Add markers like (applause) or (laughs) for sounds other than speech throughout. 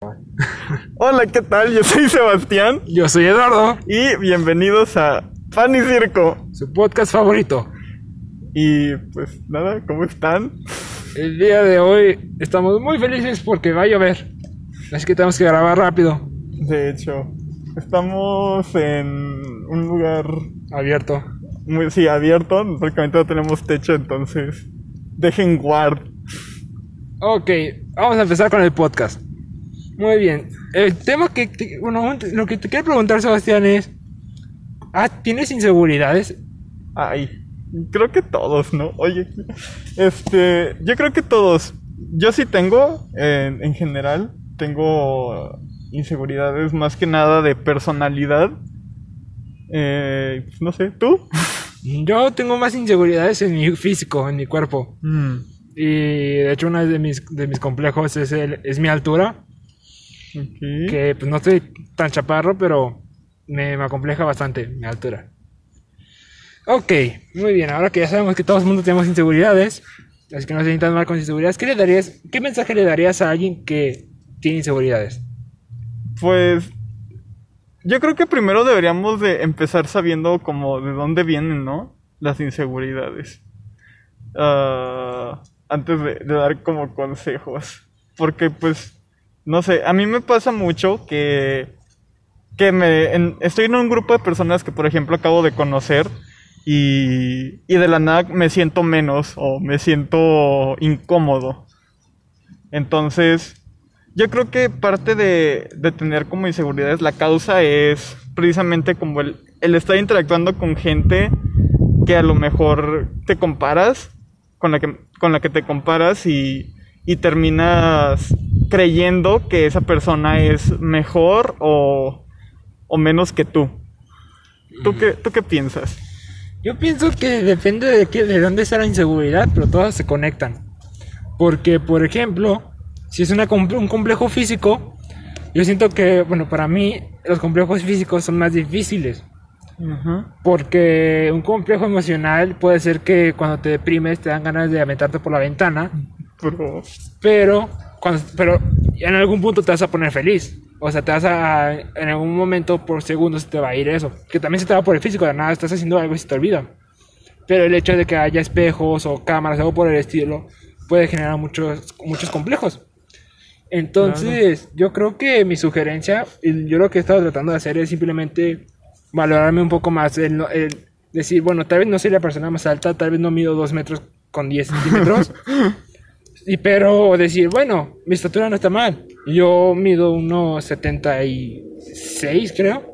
(laughs) Hola, ¿qué tal? Yo soy Sebastián Yo soy Eduardo, y bienvenidos a Pan y Circo. su podcast favorito. Y pues nada, ¿cómo están? El día de hoy estamos muy felices porque va a llover. Así que tenemos que grabar rápido, De hecho, estamos en un lugar abierto. muy sí, abierto, prácticamente no tenemos techo, entonces dejen guard. Ok, vamos a empezar con el podcast. Muy bien. El tema que, te- bueno, lo que te quiero preguntar, Sebastián, es: ¿ah, ¿tienes inseguridades? Ay, creo que todos, ¿no? Oye, este, yo creo que todos. Yo sí tengo, en, en general, tengo inseguridades más que nada de personalidad. Eh, pues, no sé, ¿tú? Yo tengo más inseguridades en mi físico, en mi cuerpo. Y de hecho, uno de mis, de mis complejos es, el, es mi altura. Que pues no estoy tan chaparro, pero me, me acompleja bastante mi altura. Ok, muy bien, ahora que ya sabemos que todo el mundo tenemos inseguridades, así que no se sientan mal con inseguridades, ¿qué le darías, qué mensaje le darías a alguien que tiene inseguridades? Pues yo creo que primero deberíamos de empezar sabiendo como de dónde vienen, ¿no? Las inseguridades. Ah, antes de, de dar como consejos. Porque pues, no sé, a mí me pasa mucho que, que me, en- estoy en un grupo de personas que por ejemplo acabo de conocer y, y de la nada me siento menos o me siento incómodo. Entonces, yo creo que parte de, de tener como inseguridades, la causa es precisamente como el, el estar interactuando con gente que a lo mejor te comparas, con la que, con la que te comparas y, y terminas creyendo que esa persona es mejor o, o menos que tú. ¿Tú qué, ¿Tú qué piensas? Yo pienso que depende de, qué, de dónde está la inseguridad, pero todas se conectan. Porque, por ejemplo, si es una, un complejo físico, yo siento que, bueno, para mí los complejos físicos son más difíciles. Porque un complejo emocional puede ser que cuando te deprimes te dan ganas de aventarte por la ventana, Pero, pero, cuando, pero en algún punto te vas a poner feliz. O sea, te vas a, en algún momento por segundos se te va a ir eso. Que también se te va por el físico, de nada, estás haciendo algo y se te olvida. Pero el hecho de que haya espejos o cámaras, algo por el estilo, puede generar muchos, muchos complejos. Entonces, yo creo que mi sugerencia, y yo lo que he estado tratando de hacer es simplemente valorarme un poco más. El, el decir, bueno, tal vez no soy la persona más alta, tal vez no mido 2 metros con 10 centímetros. (laughs) y pero decir, bueno, mi estatura no está mal. Yo mido unos 76, creo.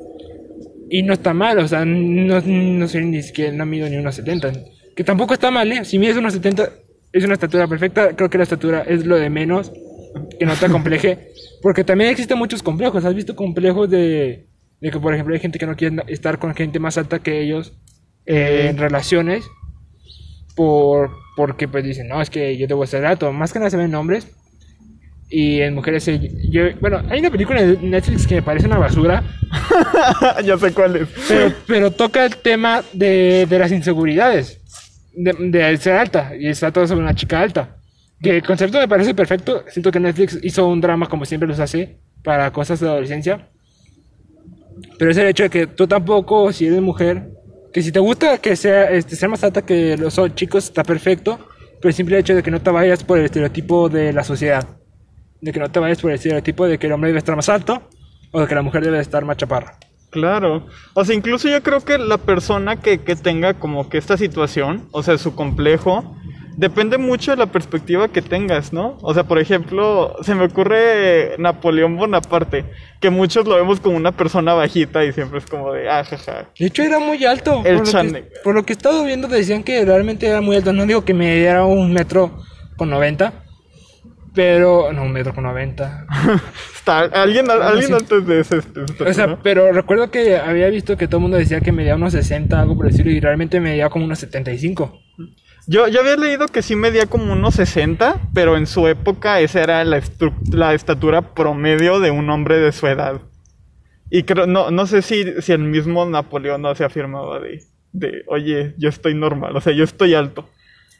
Y no está mal, o sea, no, no soy ni siquiera, no mido ni unos 70. Que tampoco está mal, ¿eh? Si mides unos 70, es una estatura perfecta. Creo que la estatura es lo de menos, que no te acompleje. (laughs) Porque también existen muchos complejos. ¿Has visto complejos de, de que, por ejemplo, hay gente que no quiere estar con gente más alta que ellos eh, en relaciones? Por, porque pues dicen, no, es que yo debo ser alto. Más que nada se ven en hombres. Y en mujeres, se- yo, bueno, hay una película de Netflix que me parece una basura. (laughs) ya sé cuál es. Pero, pero toca el tema de, de las inseguridades. De, de ser alta. Y está todo sobre una chica alta. Que el concepto me parece perfecto. Siento que Netflix hizo un drama como siempre los hace. Para cosas de adolescencia. Pero es el hecho de que tú tampoco, si eres mujer, que si te gusta que sea este, ser más alta que los chicos, está perfecto. Pero el simple hecho de que no te vayas por el estereotipo de la sociedad. De que no te vayas por el estereotipo de que el hombre debe estar más alto. O de que la mujer debe estar más chaparra. Claro. O sea, incluso yo creo que la persona que, que tenga como que esta situación, o sea, su complejo, depende mucho de la perspectiva que tengas, ¿no? O sea, por ejemplo, se me ocurre Napoleón Bonaparte, que muchos lo vemos como una persona bajita y siempre es como de, ah, jaja. De hecho, era muy alto. El por, lo que, por lo que he estado viendo, decían que realmente era muy alto. No digo que me diera un metro con 90. Pero. No, un metro con 90. (laughs) Está, alguien, alguien sí. antes de ese. este, este, O sea, ¿no? pero recuerdo que había visto que todo el mundo decía que medía unos 60, algo por decirlo. Y realmente medía como unos 75. Yo, yo había leído que sí medía como unos 60, pero en su época esa era la, estatura promedio de un hombre de su edad. Y creo, no, no sé si, si el mismo Napoleón no se afirmaba de, de, oye, yo estoy normal, o sea, yo estoy alto.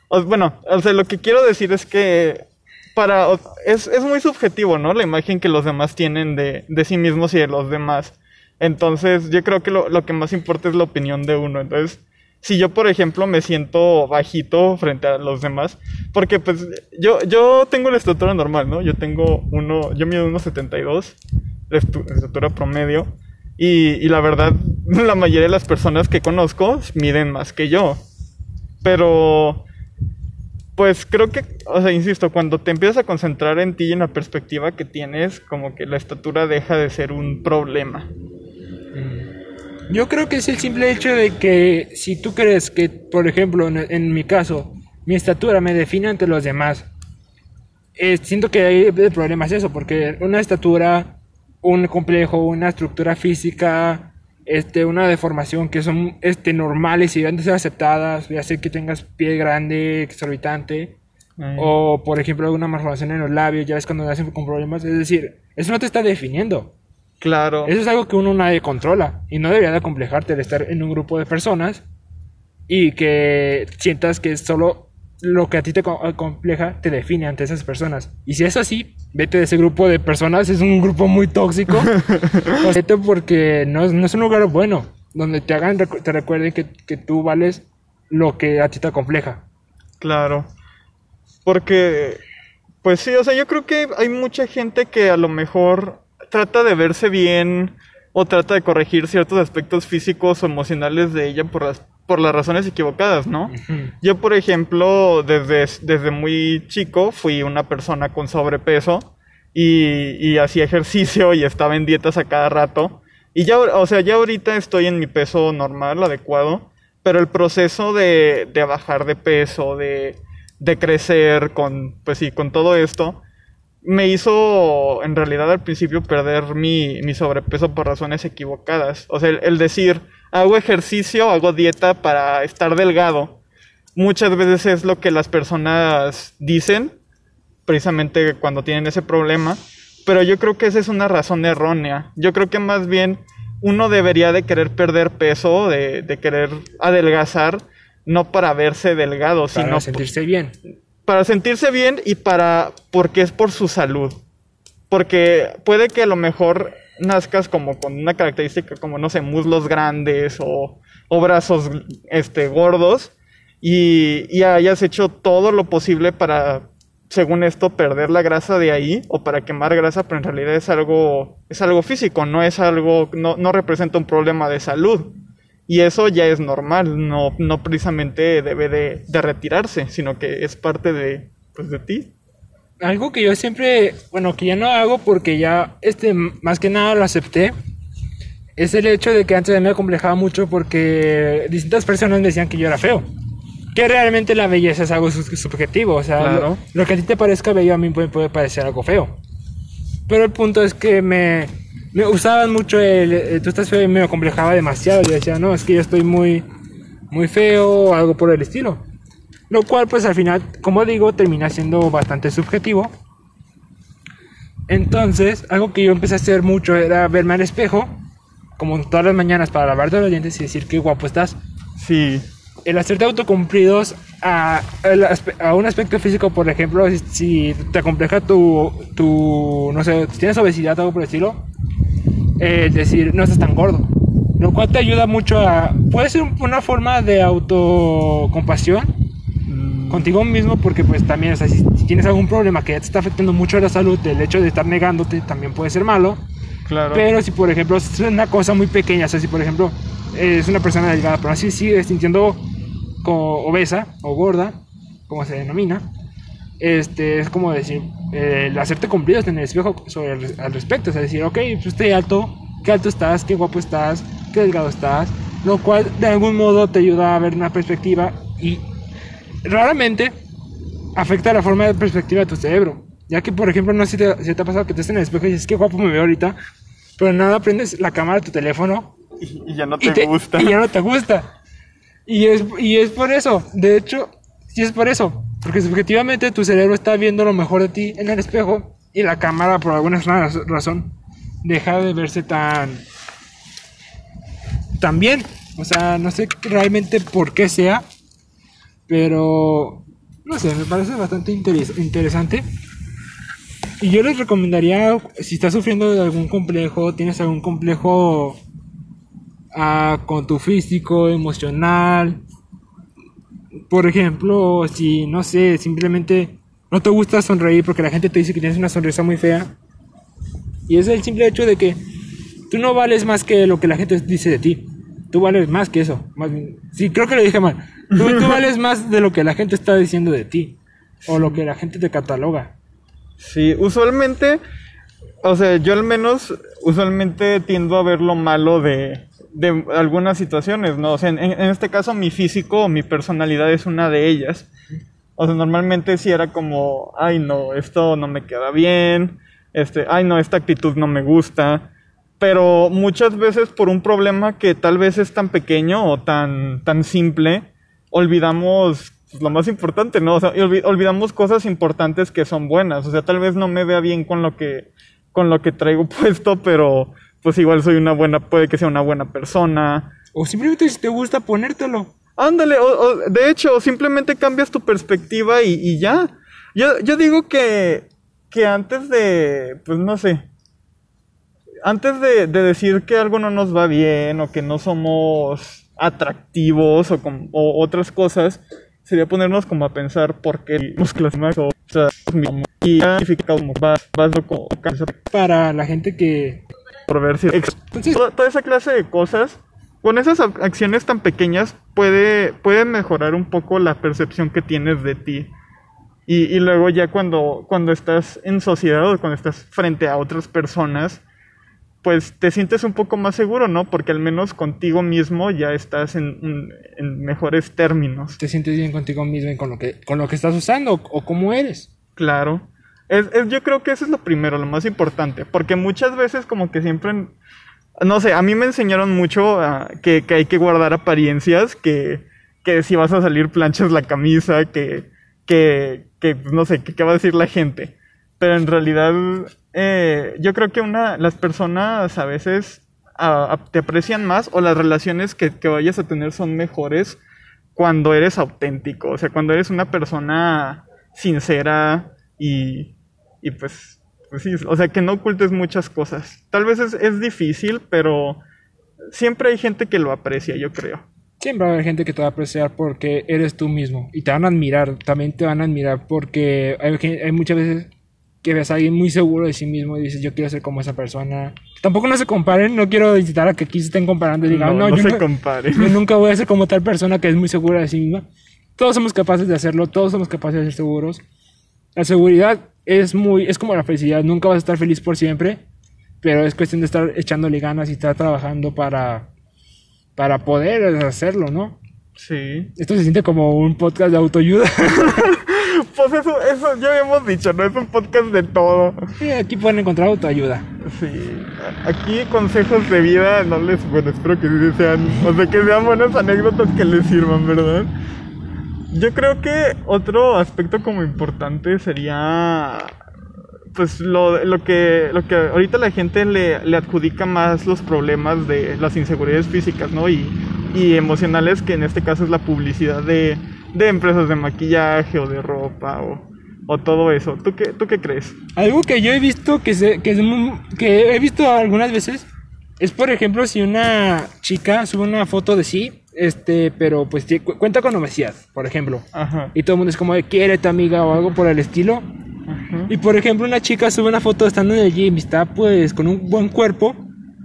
Bueno, o sea, lo que quiero decir es que para... Es, es muy subjetivo, ¿no? La imagen que los demás tienen de, de sí mismos y de los demás. Entonces, yo creo que lo, lo que más importa es la opinión de uno. Entonces, si yo, por ejemplo, me siento bajito frente a los demás, porque pues yo, yo tengo la estatura normal, ¿no? Yo tengo uno, yo mido 1,72, la estatura promedio, y, y la verdad, (laughs) la mayoría de las personas que conozco miden más que yo. Pero, pues creo que, o sea, insisto, cuando te empiezas a concentrar en ti y en la perspectiva que tienes, como que la estatura deja de ser un problema. Yo creo que es el simple hecho de que si tú crees que, por ejemplo, en, en mi caso, mi estatura me define ante los demás, eh, siento que ahí el problema es eso, porque una estatura, un complejo, una estructura física, este, una deformación que son este, normales y deben de ser aceptadas, ya sea que tengas pie grande, exorbitante, Ay. o por ejemplo alguna malformación en los labios, ya ves cuando nacen con problemas, es decir, eso no te está definiendo. Claro. Eso es algo que uno nadie controla y no debería de complejarte el estar en un grupo de personas y que sientas que solo lo que a ti te co- compleja te define ante esas personas. Y si es así, vete de ese grupo de personas, es un grupo muy tóxico. (laughs) Vete porque no, es- no es un lugar bueno, donde te hagan te recuerden que, que tú vales lo que a ti te compleja. Claro. Porque, pues sí, o sea, yo creo que hay mucha gente que a lo mejor trata de verse bien o trata de corregir ciertos aspectos físicos o emocionales de ella por las, por las razones equivocadas, ¿no? Yo, por ejemplo, desde, desde muy chico fui una persona con sobrepeso y, y hacía ejercicio y estaba en dietas a cada rato. Y ya, o sea, ya ahorita estoy en mi peso normal, adecuado, pero el proceso de, de bajar de peso, de, de crecer con, pues sí, con todo esto, me hizo en realidad al principio perder mi, mi sobrepeso por razones equivocadas. O sea, el, el decir, hago ejercicio, hago dieta para estar delgado, muchas veces es lo que las personas dicen, precisamente cuando tienen ese problema, pero yo creo que esa es una razón errónea. Yo creo que más bien uno debería de querer perder peso, de, de querer adelgazar, no para verse delgado, Para sino sentirse bien. Para sentirse bien y para porque es por su salud. Porque puede que a lo mejor nazcas como con una característica como no sé, muslos grandes o, o brazos este gordos y, y hayas hecho todo lo posible para según esto perder la grasa de ahí o para quemar grasa, pero en realidad es algo es algo físico, no es algo no, no representa un problema de salud. Y eso ya es normal, no, no precisamente debe de, de retirarse, sino que es parte de, pues, de ti. Algo que yo siempre, bueno, que ya no hago porque ya, este, más que nada lo acepté, es el hecho de que antes me acomplejaba mucho porque distintas personas me decían que yo era feo. Que realmente la belleza es algo su- subjetivo, o sea, Claro. lo, lo que a ti te parezca bello a mí puede, puede parecer algo feo. Pero el punto es que me, me usaban mucho el, eh, tú estás feo y me acomplejaba demasiado. Yo decía, no, es que yo estoy muy, muy feo o algo por el estilo. Lo cual, pues al final, como digo, termina siendo bastante subjetivo. Entonces, algo que yo empecé a hacer mucho era verme al espejo, como todas las mañanas, para lavarte los dientes y decir qué guapo estás. Sí, El hacerte autocumplidos a, a un aspecto físico, por ejemplo, si, si te acompleja tu, tu, no sé, si tienes obesidad o algo por el estilo, eh, decir, no estás tan gordo. Lo cual te ayuda mucho a... Puede ser un- una forma de autocompasión contigo mismo porque pues también, o sea, si, si tienes algún problema que ya te está afectando mucho la salud, el hecho de estar negándote también puede ser malo. claro. Pero si por ejemplo es una cosa muy pequeña, o sea, si por ejemplo es una persona delgada, pero así sigue sintiendo como obesa o gorda, como se denomina, este, es como decir, eh, el hacerte cumplidos en el espejo sobre el- al respecto, o sea, decir, ok, pues estoy alto, qué alto estás, qué guapo estás, qué delgado estás, lo cual de algún modo te ayuda a ver una perspectiva y raramente afecta la forma de perspectiva de tu cerebro. Ya que, por ejemplo, no sé si te, si te ha pasado que te estés en el espejo y dices, qué guapo me veo ahorita, pero nada, prendes la cámara de tu teléfono y, y ya no y, te, te- gusta. y ya no te gusta. Y es, y es por eso, de hecho, sí es por eso, porque subjetivamente tu cerebro está viendo lo mejor de ti en el espejo y la cámara, por alguna raz- razón, deja de verse tan. tan bien. O sea, no sé realmente por qué sea, pero no sé, me parece bastante interes- interesante Y yo les recomendaría, si estás sufriendo de algún complejo, tienes algún complejo ah, con tu físico, emocional. Por ejemplo, si, no sé, simplemente no te gusta sonreír porque la gente te dice que tienes una sonrisa muy fea. Y es el simple hecho de que tú no vales más que lo que la gente dice de ti. Tú vales más que eso. Sí, creo que lo dije mal. Tú, tú vales más de lo que la gente está diciendo de ti. O lo que la gente te cataloga. Sí, usualmente, o sea, yo al menos usualmente tiendo a ver lo malo de, de algunas situaciones, ¿no? O sea, en, en este caso mi físico mi personalidad es una de ellas. O sea, normalmente sí era como, ay no, esto no me queda bien, este, ay no, esta actitud no me gusta. Pero muchas veces por un problema que tal vez es tan pequeño o tan, tan simple, olvidamos pues, lo más importante, ¿no? O sea, olvidamos cosas importantes que son buenas. O sea, tal vez no me vea bien con lo que, con lo que traigo (laughs) puesto, pero pues igual soy una buena, puede que sea una buena persona. O simplemente si te gusta ponértelo. Ándale, o, o, de hecho, simplemente cambias tu perspectiva y, y ya. Yo, yo digo que, que antes de, pues no sé, antes de, de decir que algo no nos va bien o que no somos atractivos o, com- o otras cosas, sería ponernos como a pensar por qué nos clasificamos o sea, Para la gente que... Entonces, toda, toda esa clase de cosas con esas ac- acciones tan pequeñas puede puede mejorar un poco la percepción que tienes de ti y, y luego ya cuando cuando estás en sociedad o cuando estás frente a otras personas pues te sientes un poco más seguro no porque al menos contigo mismo ya estás en, en- mejores términos te sientes bien contigo mismo y con lo que, con lo que estás usando o cómo eres. Claro. Es, es- yo creo que eso es lo primero, lo más importante. Porque muchas veces como que siempre... No sé, a mí me enseñaron mucho ah, que, que hay que guardar apariencias, que, que si vas a salir planchas la camisa, que, que, que no sé, qué va a decir la gente. Pero en realidad eh, yo creo que una, las personas a veces te aprecian más o las relaciones que, que vayas a tener son mejores cuando eres auténtico, o sea, cuando eres una persona sincera y, y pues, pues sí, o sea, que no ocultes muchas cosas. Tal vez es, es difícil, pero siempre hay gente que lo aprecia, yo creo. Siempre va a haber gente que te va a apreciar porque eres tú mismo y te van a admirar, también te van a admirar porque hay, hay muchas veces que ves a alguien muy seguro de sí mismo y dices yo quiero ser como esa persona. Tampoco no se comparen, no quiero incitar a que aquí se estén comparando y digan no, no, no yo, se compare. yo nunca voy a ser como tal persona que es muy segura de sí misma. Todos somos capaces de hacerlo, todos somos capaces de ser seguros. La seguridad es muy, es como la felicidad, nunca vas a estar feliz por siempre, pero es cuestión de estar echándole ganas y estar trabajando para, para poder hacerlo, ¿no? Sí. Esto se siente como un podcast de autoayuda. (laughs) Pues eso, eso ya habíamos dicho, ¿no? Es un podcast de todo. Sí, aquí pueden encontrar autoayuda. Sí. Aquí consejos de vida no les... Bueno, espero que sean... O sea, que sean buenas anécdotas que les sirvan, ¿verdad? Yo creo que otro aspecto como importante sería... Pues lo, lo que lo que ahorita la gente le, adjudica más los problemas de las inseguridades físicas, ¿no? Y, y emocionales, que en este caso es la publicidad de, de empresas de maquillaje o de ropa o, o todo eso. ¿Tú qué, ¿Tú qué crees? Algo que yo he visto que, se, que, muy- que he visto algunas veces es, por ejemplo, si una chica sube una foto de sí, este, pero pues cuenta con obesidad, por ejemplo. Ajá. Y todo el mundo es como de quiere tu amiga o algo por el estilo. Ajá. Y por ejemplo, una chica sube una foto estando en el gym y está pues con un buen cuerpo.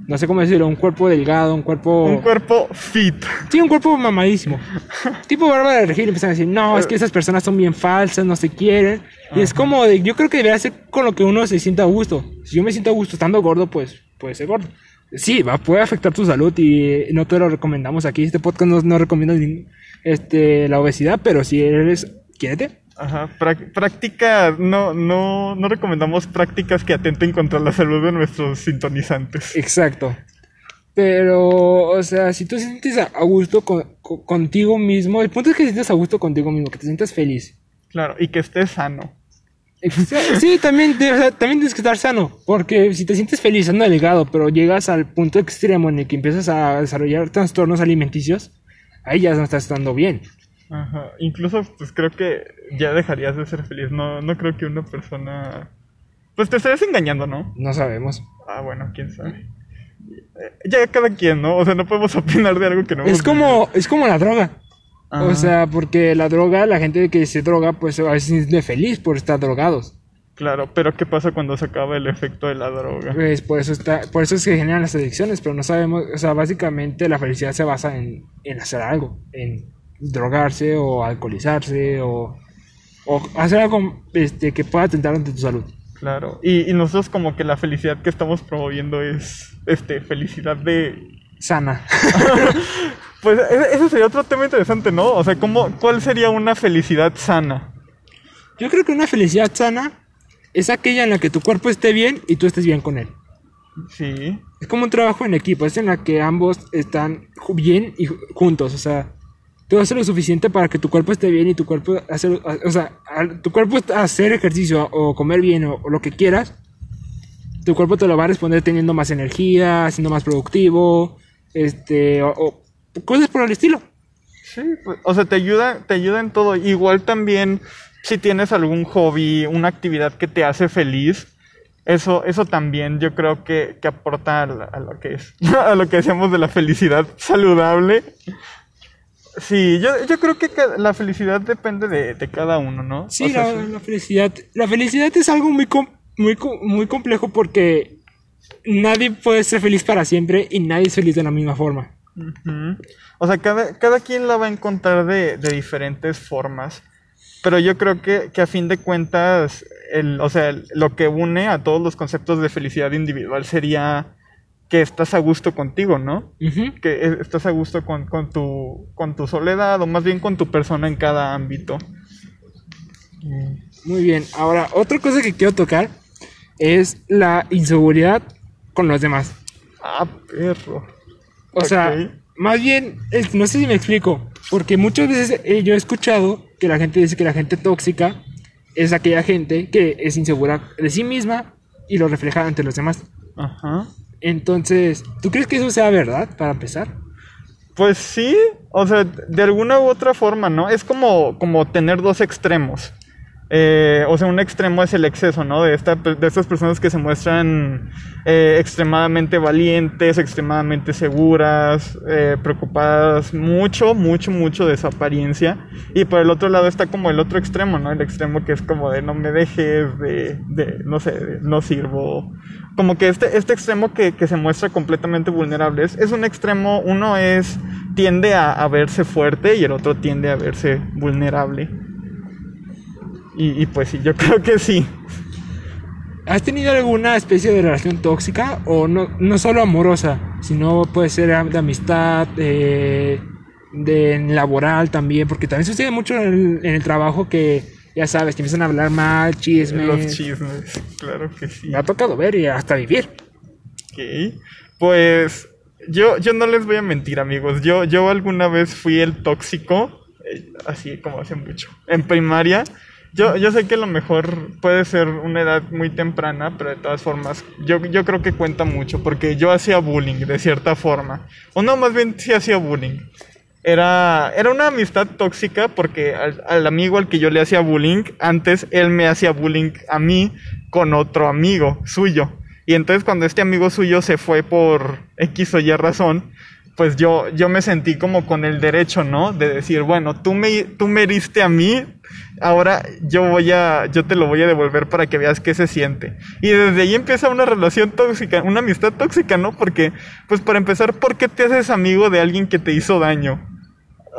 No sé cómo decirlo, un cuerpo delgado, un cuerpo... Un cuerpo fit. Sí, un cuerpo mamadísimo. (laughs) tipo Bárbara de Regil y empiezan a decir, no, es que esas personas son bien falsas, no se quieren. Y es como de, yo creo que debería ser con lo que uno se sienta a gusto. Si yo me siento a gusto estando gordo, pues puede ser gordo. Sí, va, puede afectar tu salud y no te lo recomendamos aquí. Este podcast no, no recomienda este, la obesidad, pero si eres, quiérete. Ajá. Prácticas, no, no, no recomendamos prácticas que atenten contra la salud de nuestros sintonizantes. Exacto. Pero, o sea, si tú te sientes a, a gusto con- con- contigo mismo, el punto es que te sientas a gusto contigo mismo, que te sientas feliz. Claro, y que estés sano. Sí, también, de- o sea, también tienes que estar sano, porque si te sientes feliz estando delgado, pero llegas al punto extremo en el que empiezas a desarrollar trastornos alimenticios, ahí ya no estás estando bien. Ajá. Incluso, pues creo que ya dejarías de ser feliz. No, no creo que una persona Pues te estarías engañando, ¿no? No sabemos. Ah, bueno, quién sabe. Eh, Ya cada quien, ¿no? O sea, no podemos (laughs) opinar de algo que no Es como, es como la droga. O sea, porque la droga, la gente que se droga, pues a veces se siente feliz por estar drogados. Claro, pero ¿qué pasa cuando se acaba el efecto de la droga? Pues por eso está, por eso es que generan las adicciones, pero no sabemos, o sea, básicamente la felicidad se basa en, en hacer algo, en drogarse o alcoholizarse o, o hacer algo este, que pueda atentar ante tu salud. Claro. Y, y nosotros como que la felicidad que estamos promoviendo es, este, felicidad de... Sana. (laughs) (laughs) Pues ese, ese sería otro tema interesante, ¿no? O sea, ¿cómo, ¿cuál sería una felicidad sana? Yo creo que una felicidad sana es aquella en la que tu cuerpo esté bien y tú estés bien con él. Sí. Es como un trabajo en equipo, es en la que ambos están bien y ju- juntos, o sea, tú haces lo suficiente para que tu cuerpo esté bien y tu cuerpo hacer, o sea, tu cuerpo hacer ejercicio o comer bien o, o lo que quieras, tu cuerpo te lo va a responder teniendo más energía, siendo más productivo, este, o, o cosas por el estilo. Sí, pues, o sea, te ayuda, te ayuda en todo. Igual también si tienes algún hobby, una actividad que te hace feliz, eso, eso también yo creo que, que aporta a, la- a lo que es, (laughs) a lo que decíamos de la felicidad saludable. Sí, yo, yo creo que la felicidad depende de, de cada uno, ¿no? Sí, O sea, la, la felicidad, la felicidad es algo muy, com- muy, muy complejo porque nadie puede ser feliz para siempre y nadie es feliz de la misma forma. O sea, cada, cada quien la va a encontrar de, de diferentes formas. Pero yo creo que, que a fin de cuentas, el, o sea, el- lo que une a todos los conceptos de felicidad individual sería que estás a gusto contigo, ¿no? Que estás a gusto con, con, tu, con tu soledad o más bien con tu persona en cada ámbito. Muy bien, ahora otra cosa que quiero tocar es la inseguridad con los demás. Ah, perro. O sea, más bien, no sé si me explico, porque muchas veces eh, yo he escuchado que la gente dice que la gente tóxica es aquella gente que es insegura de sí misma y lo refleja ante los demás. Ajá. Entonces, ¿tú crees que eso sea verdad para empezar? Pues sí, o sea, de alguna u otra forma, ¿no? Es como, como tener dos extremos. Eh, o sea, un extremo es el exceso, ¿no? De, esta, de estas personas que se muestran eh, extremadamente valientes, extremadamente seguras, eh, preocupadas mucho, mucho, mucho de su apariencia. Y por el otro lado está como el otro extremo, ¿no? El extremo que es como de no me dejes, de, de no sé, no sirvo. Como que este, este extremo que, que se muestra completamente vulnerable es, es un extremo, uno es, tiende a verse fuerte y el otro tiende a verse vulnerable. Y, y pues sí, yo (laughs) creo que sí. ¿Has tenido alguna especie de relación tóxica o no, no solo amorosa, sino puede ser de amistad, de, de laboral también? Porque también sucede mucho en el, en el trabajo que, ya sabes, te empiezan a hablar mal, chismes. Los chismes, claro que sí. Me ha tocado ver y hasta vivir. Ok. Pues yo, yo no les voy a mentir, amigos. Yo, yo alguna vez fui el tóxico, eh, así como hace mucho, en primaria. Yo, yo sé que a lo mejor puede ser una edad muy temprana, pero de todas formas, yo, yo creo que cuenta mucho, porque yo hacía bullying de cierta forma. O no, más bien sí hacía bullying. Era, era una amistad tóxica porque al, al amigo al que yo le hacía bullying, antes él me hacía bullying a mí con otro amigo suyo. Y entonces cuando este amigo suyo se fue por X o Y razón, pues yo, yo me sentí como con el derecho, ¿no? De decir, bueno, tú me, tú me heriste a mí, ahora yo voy a, yo te lo voy a devolver para que veas qué se siente. Y desde ahí empieza una relación tóxica, una amistad tóxica, ¿no? Porque, pues para empezar, ¿por qué te haces amigo de alguien que te hizo daño?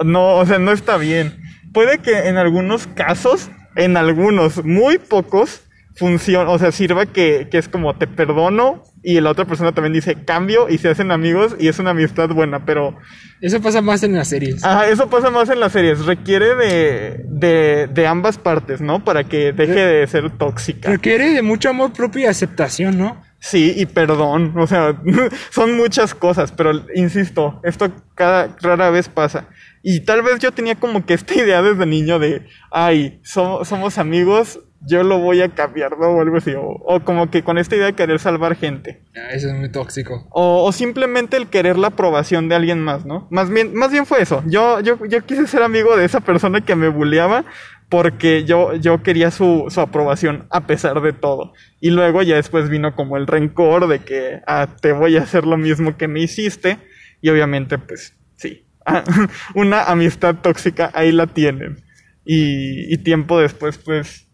No, o sea, no está bien. Puede que en algunos casos, en algunos, muy pocos, funcione, o sea, sirva que, que es como te perdono y la otra persona también dice cambio y se hacen amigos y es una amistad buena, pero Eso pasa más en las series. ajá, eso pasa más en las series, requiere de, de, de ambas partes, ¿no? Para que deje de ser tóxica. Requiere de mucho amor propio y aceptación, ¿no? Sí, y perdón, o sea, (laughs) son muchas cosas, pero insisto, esto cada rara vez pasa. Y tal vez yo tenía como que esta (laughs) idea desde niño de, ay, so- somos amigos, yo lo voy a cambiar, ¿no? O algo así, o, o como que con esta idea de querer salvar gente. Ah, Eso es muy tóxico. O, o simplemente el querer la aprobación de alguien más, ¿no? Más bien, más bien fue eso. Yo, yo, yo quise ser amigo de esa persona que me bulleaba porque yo, yo quería su, su aprobación a pesar de todo. Y luego ya después vino como el rencor de que ah, te voy a hacer lo mismo que me hiciste. Y obviamente, pues sí, (laughs) una amistad tóxica ahí la tienen. Y, y tiempo después, pues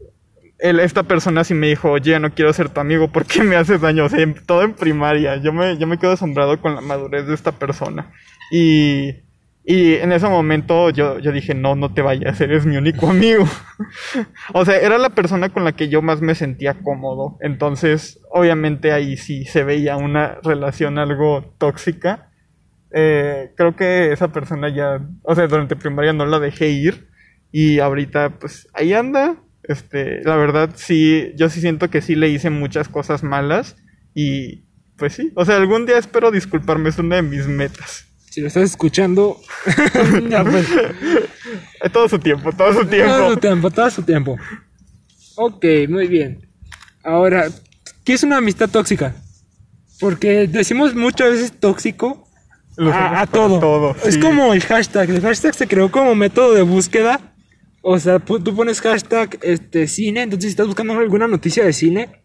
él, esta persona sí me dijo, oye, no quiero ser tu amigo porque me haces daño. O sea, todo en primaria. Yo me, yo me quedo asombrado con la madurez de esta persona. Y, y en ese momento yo, yo dije, no, no te vayas, eres mi único amigo. (laughs) o sea, era la persona con la que yo más me sentía cómodo. Entonces, obviamente ahí sí se veía una relación algo tóxica. Eh, creo que esa persona ya, o sea, durante primaria no la dejé ir. Y ahorita, pues, ahí anda. Este, la verdad, sí, yo sí siento que sí le hice muchas cosas malas. Y, pues sí, o sea, algún día espero disculparme, es una de mis metas. Si lo estás escuchando, (laughs) ya pues. (laughs) Todo su tiempo, todo su tiempo. Todo su tiempo, todo su tiempo. Ok, muy bien. Ahora, ¿qué es una amistad tóxica? Porque decimos muchas veces tóxico a, todo. Es como el hashtag. El hashtag se creó como método de búsqueda. O sea, tú pones hashtag este, cine, entonces si estás buscando alguna noticia de cine,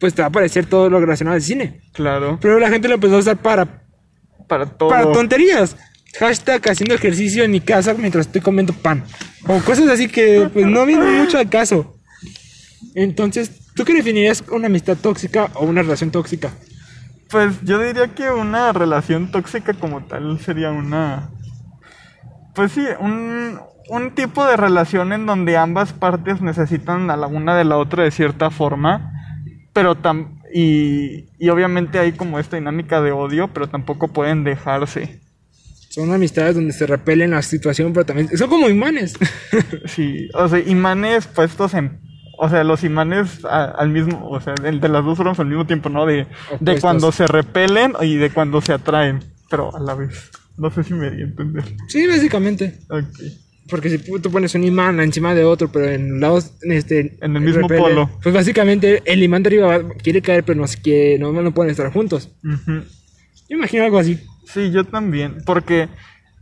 pues te va a aparecer todo lo relacionado al cine. Claro, Pero la gente lo empezó a usar para, para todo. para tonterías. Hashtag haciendo ejercicio en mi casa mientras estoy comiendo pan. O cosas así que pues no vienen mucho al caso. Entonces, ¿tú qué definirías una amistad tóxica o una relación tóxica? Pues yo diría que una relación tóxica como tal sería una... Pues sí, un, un tipo de relación en donde ambas partes necesitan a la una de la otra de cierta forma, pero tam y, y obviamente hay como esta dinámica de odio, pero tampoco pueden dejarse. Son amistades donde se repelen la situación, pero también son como imanes. (laughs) Sí, o sea, imanes puestos en... O sea, los imanes al mismo, o sea, de, de las dos formas al mismo tiempo, ¿no? De, de cuando se repelen y de cuando se atraen, pero a la vez. No sé si me di a entender. sí, básicamente. Ok. Porque si tú pones un imán encima de otro, pero en lados, este, En el mismo repelen, polo. Pues básicamente el imán de arriba va- quiere caer, pero no, quiere, no, no pueden estar juntos. Ujú. Yo imagino algo así. Sí, yo también, porque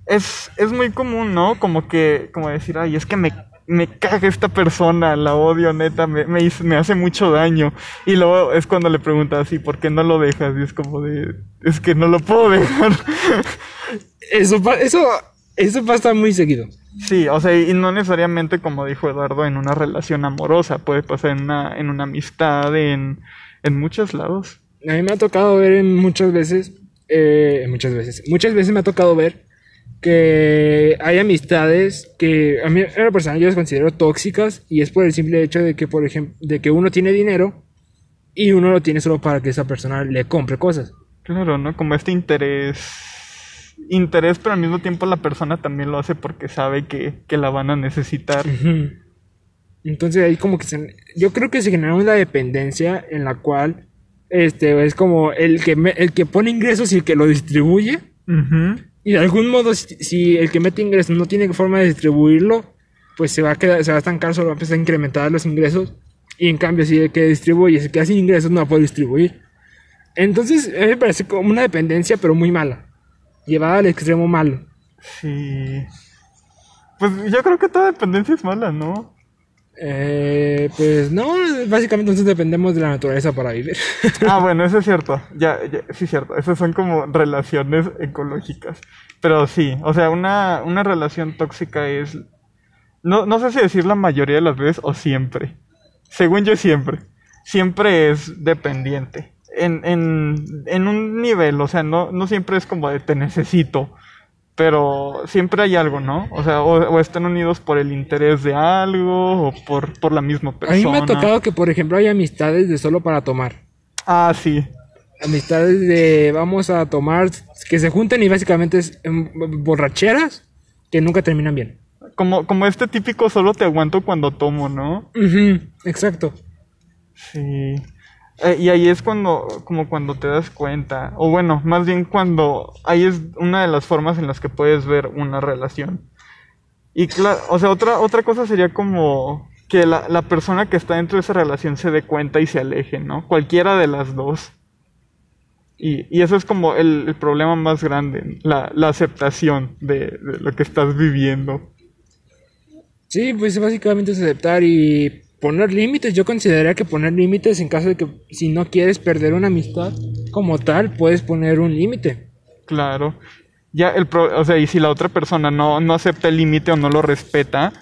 es, es muy común, ¿no? Como que, como decir, ay, es que me, me caga esta persona, la odio, neta, me, me, me hace mucho daño. Y luego es cuando le preguntas, ¿y por qué no lo dejas? Y es como de, es que no lo puedo dejar. Eso, eso, eso pasa muy seguido. Sí, o sea, y no necesariamente, como dijo Eduardo, en una relación amorosa, puede pasar en una, en una amistad, en, en muchos lados. A mí me ha tocado ver en muchas veces, eh, muchas veces, muchas veces me ha tocado ver que hay amistades que a mí en lo personal yo las considero tóxicas y es por el simple hecho de que, por ejemplo, de que uno tiene dinero y uno lo tiene solo para que esa persona le compre cosas. Claro, ¿no? Como este interés. Interés, pero al mismo tiempo la persona también lo hace porque sabe que, que la van a necesitar. Entonces ahí como que se, yo creo que se genera una dependencia en la cual este es como el que me- el que pone ingresos y el que lo distribuye. Y de algún modo si, si el que mete ingresos no tiene forma de distribuirlo pues se va a quedar se va a estancar solo va a empezar a incrementar los ingresos. Y en cambio si el que distribuye se queda sin ingresos no va a poder distribuir. Entonces me parece como una dependencia pero muy mala llevada al extremo malo Sí. Pues yo creo que toda dependencia es mala, ¿no? Eh, pues no, básicamente nosotros dependemos de la naturaleza para vivir. (laughs) Ah, bueno, eso es cierto. Ya, ya, sí es cierto. Esas son como relaciones ecológicas. Pero sí, o sea, una, una relación tóxica es... No, no sé si decir la mayoría de las veces o siempre. Según yo siempre. Siempre es dependiente. En, en, en un nivel, o sea, no, no siempre es como de te necesito. Pero siempre hay algo, ¿no? O sea, o, o están unidos por el interés de algo o por, por la misma A persona. mí me ha tocado que, por ejemplo, hay amistades de solo para tomar. Ah, sí. Amistades de vamos a tomar, que se juntan y básicamente es em, borracheras que nunca terminan bien. Como, como este típico solo te aguanto cuando tomo, ¿no? Ujú, exacto. Sí. Eh, y ahí es cuando, como cuando te das cuenta, o bueno, más bien cuando ahí es una de las formas en las que puedes ver una relación. Y claro, o sea, otra, otra cosa sería como que la, la persona que está dentro de esa relación se dé cuenta y se aleje, ¿no? Cualquiera de las dos. Y, y eso es como el, problema más grande, la, la aceptación de, de lo que estás viviendo. Sí, pues básicamente es aceptar y poner límites. Yo consideraría que poner límites en caso de que si no quieres perder una amistad como tal, puedes poner un límite. Claro. Ya el pro- o sea, y si la otra persona no, no acepta el límite o no lo respeta,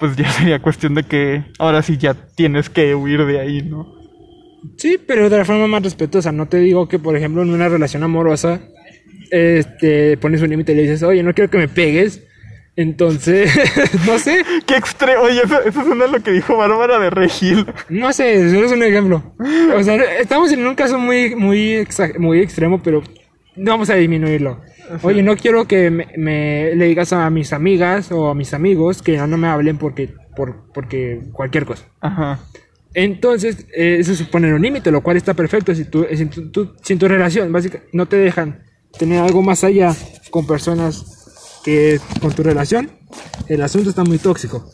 pues ya (laughs) sería cuestión de que ahora sí ya tienes que huir de ahí, ¿no? Sí, pero de la forma más respetuosa. No te digo que, por ejemplo, en una relación amorosa, este, pones un límite y le dices, oye, no quiero que me pegues. Entonces, (laughs) no sé, Qué extremo. Oye, eso, eso suena a lo que dijo Bárbara de Regil. no sé, solo es un ejemplo. O sea, estamos en un caso muy, muy, exa- muy extremo, pero vamos a disminuirlo. Oye, no quiero que me, me- le digas a mis amigas o a mis amigos que ya no me hablen porque, por, porque cualquier cosa. Ajá. Entonces, eh, eso supone un límite, lo cual está perfecto. Si, tú, si, tu, tu- si tu relación básica, no te dejan tener algo más allá con personas que con tu relación, el asunto está muy tóxico.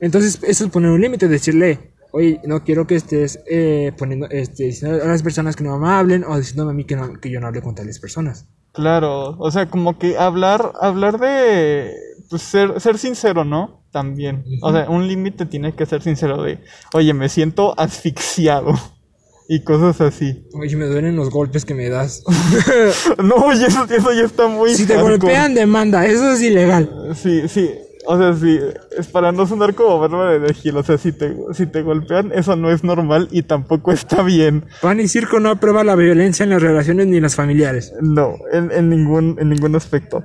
Entonces, eso es poner un límite, decirle, oye, no quiero que estés eh, poniendo, este, diciendo a las personas que no me hablen o diciéndome a mí que, no- que yo no hable con tales personas. Claro. O sea, como que hablar, hablar de. Pues ser, ser sincero, ¿no? También. O sea, un límite tiene que ser sincero de. Oye, me siento asfixiado. Y cosas así. Oye, me duelen los golpes que me das. (laughs) No, oye, eso, eso ya está muy. si te golpean, demanda, eso es ilegal. Sí, sí. O sea, sí, es para no sonar como Bárbara de Gil. O sea, si te, si te golpean, eso no es normal y tampoco (laughs) está bien. Pan y circo no aprueba la violencia en las relaciones ni en las familiares. No, en, en ningún, en ningún aspecto.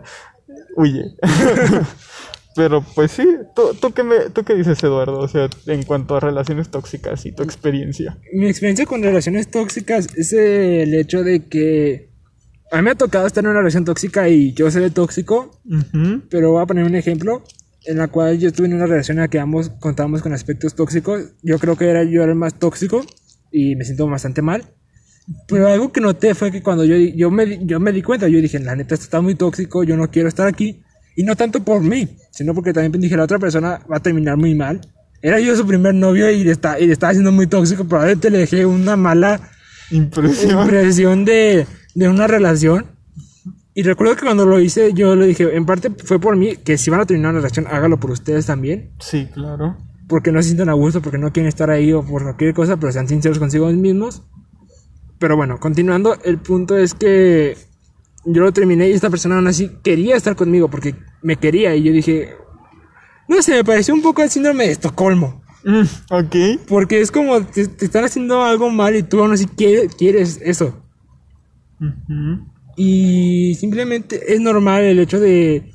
Huye. (laughs) Pero pues sí, ¿tú, tú, qué me, ¿tú qué dices, Eduardo? O sea, en cuanto a relaciones tóxicas y tu experiencia. Mi experiencia con relaciones tóxicas es el hecho de que a mí me ha tocado estar en una relación tóxica y yo seré tóxico, pero voy a poner un ejemplo en la cual yo estuve en una relación en la que ambos contábamos con aspectos tóxicos. Yo creo que era yo era el más tóxico y me siento bastante mal. Pero algo que noté fue que cuando yo, yo, me, yo me di cuenta, yo dije, la neta, esto está muy tóxico, yo no quiero estar aquí. Y no tanto por mí, sino porque también dije, la otra persona va a terminar muy mal. Era yo su primer novio y le, está, y le estaba haciendo muy tóxico, probablemente le dejé una mala Impresión. impresión de, de una relación. Y recuerdo que cuando lo hice, yo le dije, en parte fue por mí, que si van a terminar una relación, hágalo por ustedes también. Sí, claro. Porque no se sientan a gusto, porque no quieren estar ahí o por cualquier cosa, pero sean sinceros consigo mismos. Pero bueno, continuando, el punto es que yo lo terminé y esta persona aún así quería estar conmigo porque me quería y yo dije, no sé, me pareció un poco el síndrome de Estocolmo. Mm, ok. Porque es como te, te están haciendo algo mal y tú aún así quiere- quieres eso. Y simplemente es normal el hecho de,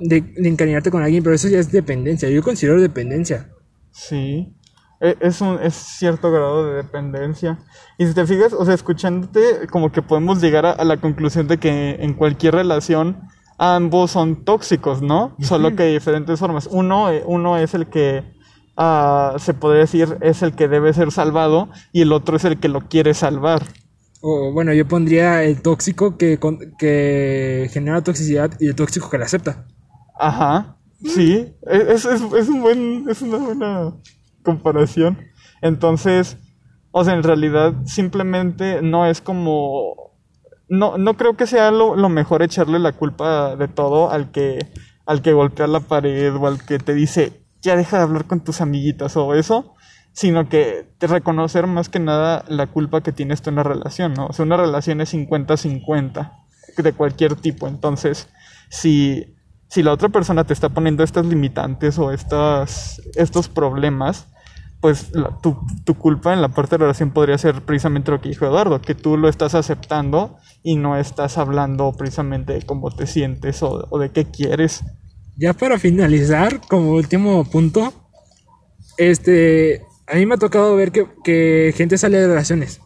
de, de encariñarte con alguien, pero eso ya es dependencia. Yo considero dependencia. Sí. E- Es un es cierto grado de dependencia. Y si te fijas, o sea, escuchándote, como que podemos llegar a, a la conclusión de que en cualquier relación ambos son tóxicos, ¿no? Solo que de diferentes formas. Uno, eh, uno es el que ah, se podría decir es el que debe ser salvado y el otro es el que lo quiere salvar. O bueno, yo pondría el tóxico que, con- que genera toxicidad y el tóxico que la acepta. Ajá, sí, e- es, es, es un buen, es una buena comparación. Entonces, o sea, en realidad simplemente no es como, no, no creo que sea lo, lo mejor echarle la culpa de todo al que, al que golpea la pared o al que te dice, ya deja de hablar con tus amiguitas o eso, sino que reconocer más que nada la culpa que tienes tú en la relación, ¿no? O sea, una relación es 50-50 de cualquier tipo, entonces, si, si la otra persona te está poniendo estas limitantes o estas, estos problemas, pues la- tu, tu culpa en la parte de la relación podría ser precisamente lo que dijo Eduardo, que tú lo estás aceptando y no estás hablando precisamente de cómo te sientes o, o de qué quieres. Ya para finalizar, como último punto, este, a mí me ha tocado ver que, que gente sale de relaciones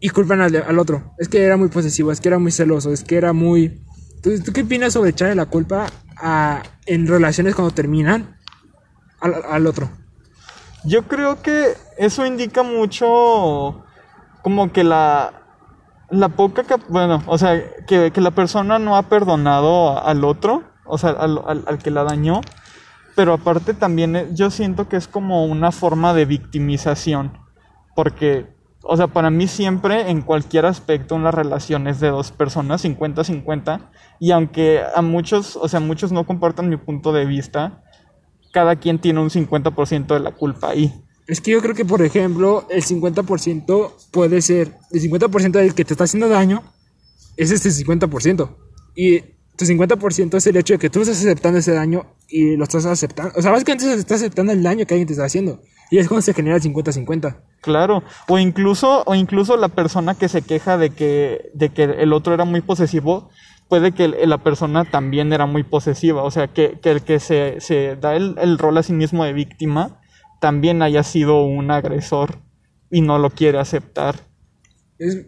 y culpan al, al otro. Es que era muy posesivo, es que era muy celoso, es que era muy... Entonces, ¿tú qué opinas sobre echarle la culpa a, en relaciones cuando terminan al, al otro? Yo creo que eso indica mucho como que la, la poca, bueno, o sea, que, que la persona no ha perdonado al otro, o sea, al, al- al que la dañó, pero aparte también eh, yo siento que es como una forma de victimización, porque, o sea, para mí siempre en cualquier aspecto una relación es de dos personas, 50-50, y aunque a muchos, o sea, muchos no compartan mi punto de vista, cada quien tiene un 50% de la culpa ahí. Es que yo creo que, por ejemplo, el 50% puede ser, el 50% del que te está haciendo daño es este 50%. Y tu 50% es el hecho de que tú estás aceptando ese daño y lo estás aceptando. O sea, básicamente se está aceptando el daño que alguien te está haciendo. Y es cuando se genera el 50-50. Claro, o incluso, o incluso la persona que se queja de que, de que el otro era muy posesivo, puede que la persona también era muy posesiva. O sea, que, que el que se, se da el, el rol a sí mismo de víctima también haya sido un agresor y no lo quiere aceptar. Es-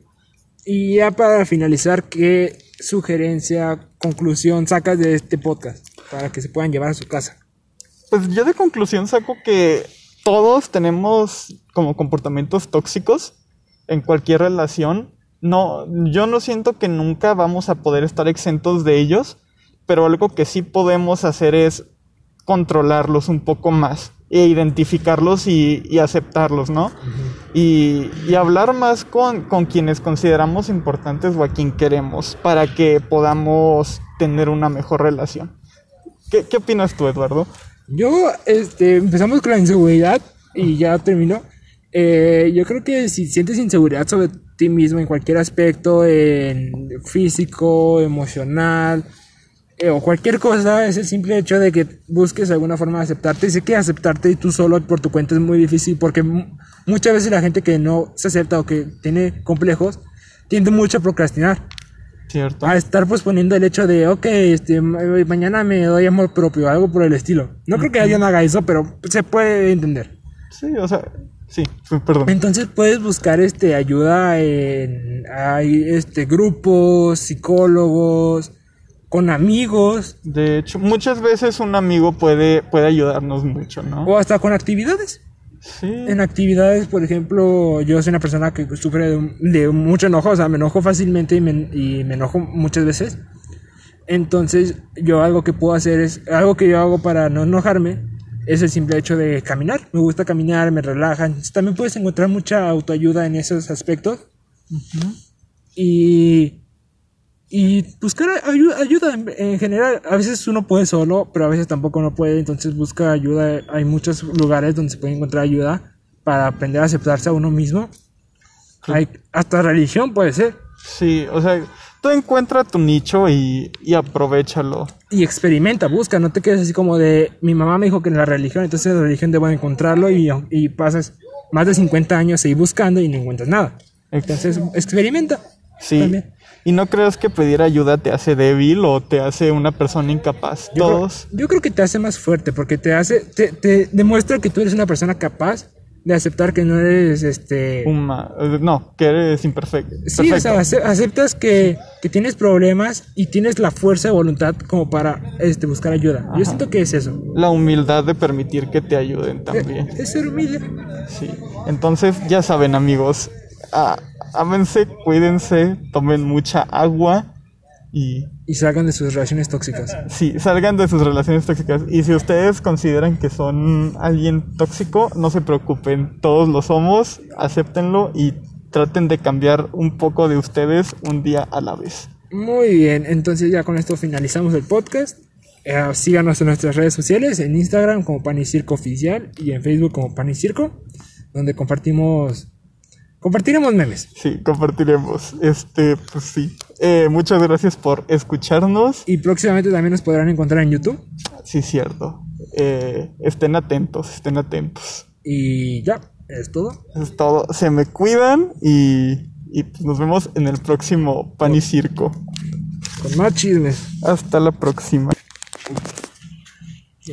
y ya para finalizar, ¿qué sugerencia, conclusión sacas de este podcast? Para que se puedan llevar a su casa. Pues yo de conclusión saco que todos tenemos como comportamientos tóxicos en cualquier relación. No, yo no siento que nunca vamos a poder estar exentos de ellos, pero algo que sí podemos hacer es controlarlos un poco más e identificarlos y, y aceptarlos, ¿no? y, y hablar más con, con quienes consideramos importantes o a quien queremos para que podamos tener una mejor relación. ¿Qué, qué opinas tú, Eduardo? Yo, este, empezamos con la inseguridad y ya terminó. Eh, yo creo que si sientes inseguridad sobre ti mismo en cualquier aspecto, en físico, emocional, eh, o cualquier cosa, es el simple hecho de que busques alguna forma de aceptarte. Y sé que aceptarte tú solo por tu cuenta es muy difícil porque mu- muchas veces la gente que no se acepta o que tiene complejos tiende mucho a procrastinar ¿Cierto? a estar posponiendo el hecho de, ok, este, ma- mañana me doy amor propio, algo por el estilo. No creo que alguien haga eso, pero se puede entender. Sí, o sea, sí, perdón. Entonces puedes buscar este ayuda en hay este grupos, psicólogos, con amigos De hecho, muchas veces un amigo puede, puede ayudarnos mucho, ¿no? o hasta con actividades. Sí. En actividades, por ejemplo, yo soy una persona que sufre de, de mucho enojo, o sea, me enojo fácilmente y me, y me enojo muchas veces. Entonces, yo algo que puedo hacer es, algo que yo hago para no enojarme, es el simple hecho de caminar. Me gusta caminar, me relaja. Entonces, también puedes encontrar mucha autoayuda en esos aspectos. Y, y buscar ayu- ayuda en, en general. A veces uno puede solo, pero a veces tampoco no puede. Entonces busca ayuda. Hay muchos lugares donde se puede encontrar ayuda para aprender a aceptarse a uno mismo. Hay, hasta religión puede ser. Sí, o sea, tú encuentra tu nicho y, y aprovechalo. Y experimenta, busca, no te quedes así como de mi mamá me dijo que en la religión, entonces en la religión debo encontrarlo y, y pasas más de 50 años ahí buscando y no encuentras nada. Entonces experimenta. Sí. También. Y no creas que pedir ayuda te hace débil o te hace una persona incapaz. Yo creo- Todos. yo creo que te hace más fuerte porque te hace, te, te demuestra que tú eres una persona capaz de aceptar que no eres este. Uma- eh, no, que eres imperfecto. Sí, o sea, ace- aceptas que, que tienes problemas y tienes la fuerza de voluntad como para este, buscar ayuda. Yo siento que es eso. La humildad de permitir que te ayuden también. Es ser humilde. Sí. Entonces, ya saben, amigos. ah, ámense, cuídense, tomen mucha agua y Y salgan de sus relaciones tóxicas. (laughs) sí, salgan de sus relaciones tóxicas. Y si ustedes consideran que son alguien tóxico, no se preocupen, todos lo somos, acéptenlo y traten de cambiar un poco de ustedes un día a la vez. Muy bien, entonces ya con esto finalizamos el podcast. Eh, síganos en nuestras redes sociales, en Instagram como Pan y Circo Oficial y en Facebook como Pan y Circo, donde compartimos compartiremos memes. Sí, compartiremos. Este, pues sí. Eh, muchas gracias por escucharnos. Y próximamente también nos podrán encontrar en YouTube. Sí, cierto. Eh, estén atentos, estén atentos. Y ya, es todo. Es todo. Se me cuidan y, y pues nos vemos en el próximo Pan y Circo. Con más chismes. Hasta la próxima.